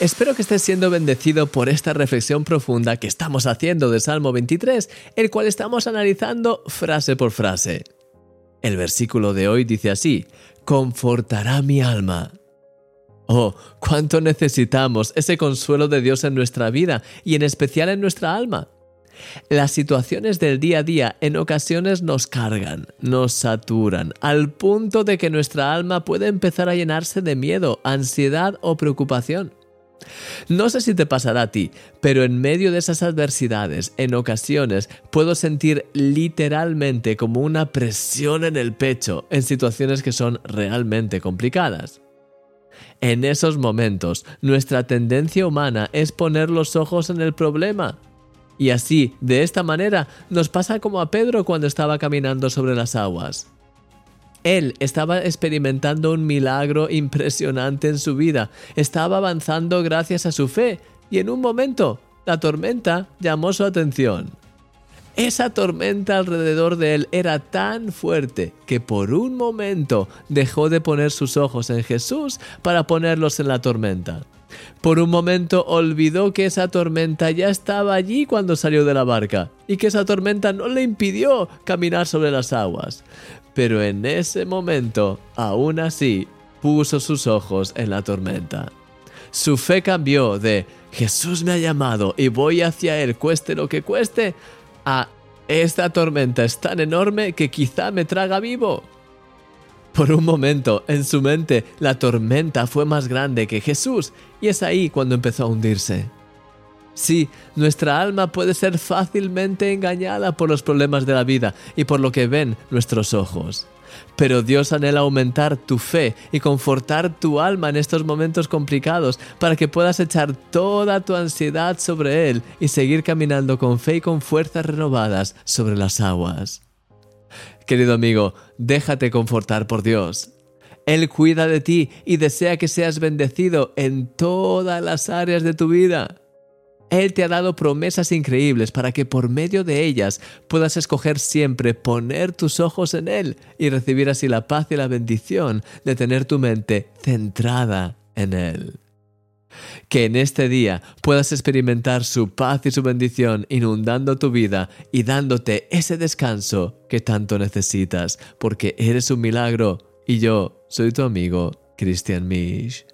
Espero que estés siendo bendecido por esta reflexión profunda que estamos haciendo de Salmo 23, el cual estamos analizando frase por frase. El versículo de hoy dice así, confortará mi alma. Oh, cuánto necesitamos ese consuelo de Dios en nuestra vida y en especial en nuestra alma. Las situaciones del día a día en ocasiones nos cargan, nos saturan, al punto de que nuestra alma puede empezar a llenarse de miedo, ansiedad o preocupación. No sé si te pasará a ti, pero en medio de esas adversidades, en ocasiones puedo sentir literalmente como una presión en el pecho en situaciones que son realmente complicadas. En esos momentos, nuestra tendencia humana es poner los ojos en el problema. Y así, de esta manera, nos pasa como a Pedro cuando estaba caminando sobre las aguas. Él estaba experimentando un milagro impresionante en su vida, estaba avanzando gracias a su fe y en un momento la tormenta llamó su atención. Esa tormenta alrededor de él era tan fuerte que por un momento dejó de poner sus ojos en Jesús para ponerlos en la tormenta. Por un momento olvidó que esa tormenta ya estaba allí cuando salió de la barca y que esa tormenta no le impidió caminar sobre las aguas. Pero en ese momento, aún así, puso sus ojos en la tormenta. Su fe cambió de Jesús me ha llamado y voy hacia Él, cueste lo que cueste, a esta tormenta es tan enorme que quizá me traga vivo. Por un momento, en su mente, la tormenta fue más grande que Jesús y es ahí cuando empezó a hundirse. Sí, nuestra alma puede ser fácilmente engañada por los problemas de la vida y por lo que ven nuestros ojos. Pero Dios anhela aumentar tu fe y confortar tu alma en estos momentos complicados para que puedas echar toda tu ansiedad sobre Él y seguir caminando con fe y con fuerzas renovadas sobre las aguas. Querido amigo, déjate confortar por Dios. Él cuida de ti y desea que seas bendecido en todas las áreas de tu vida. Él te ha dado promesas increíbles para que por medio de ellas puedas escoger siempre poner tus ojos en Él y recibir así la paz y la bendición de tener tu mente centrada en Él. Que en este día puedas experimentar su paz y su bendición inundando tu vida y dándote ese descanso que tanto necesitas, porque eres un milagro y yo soy tu amigo Christian Misch.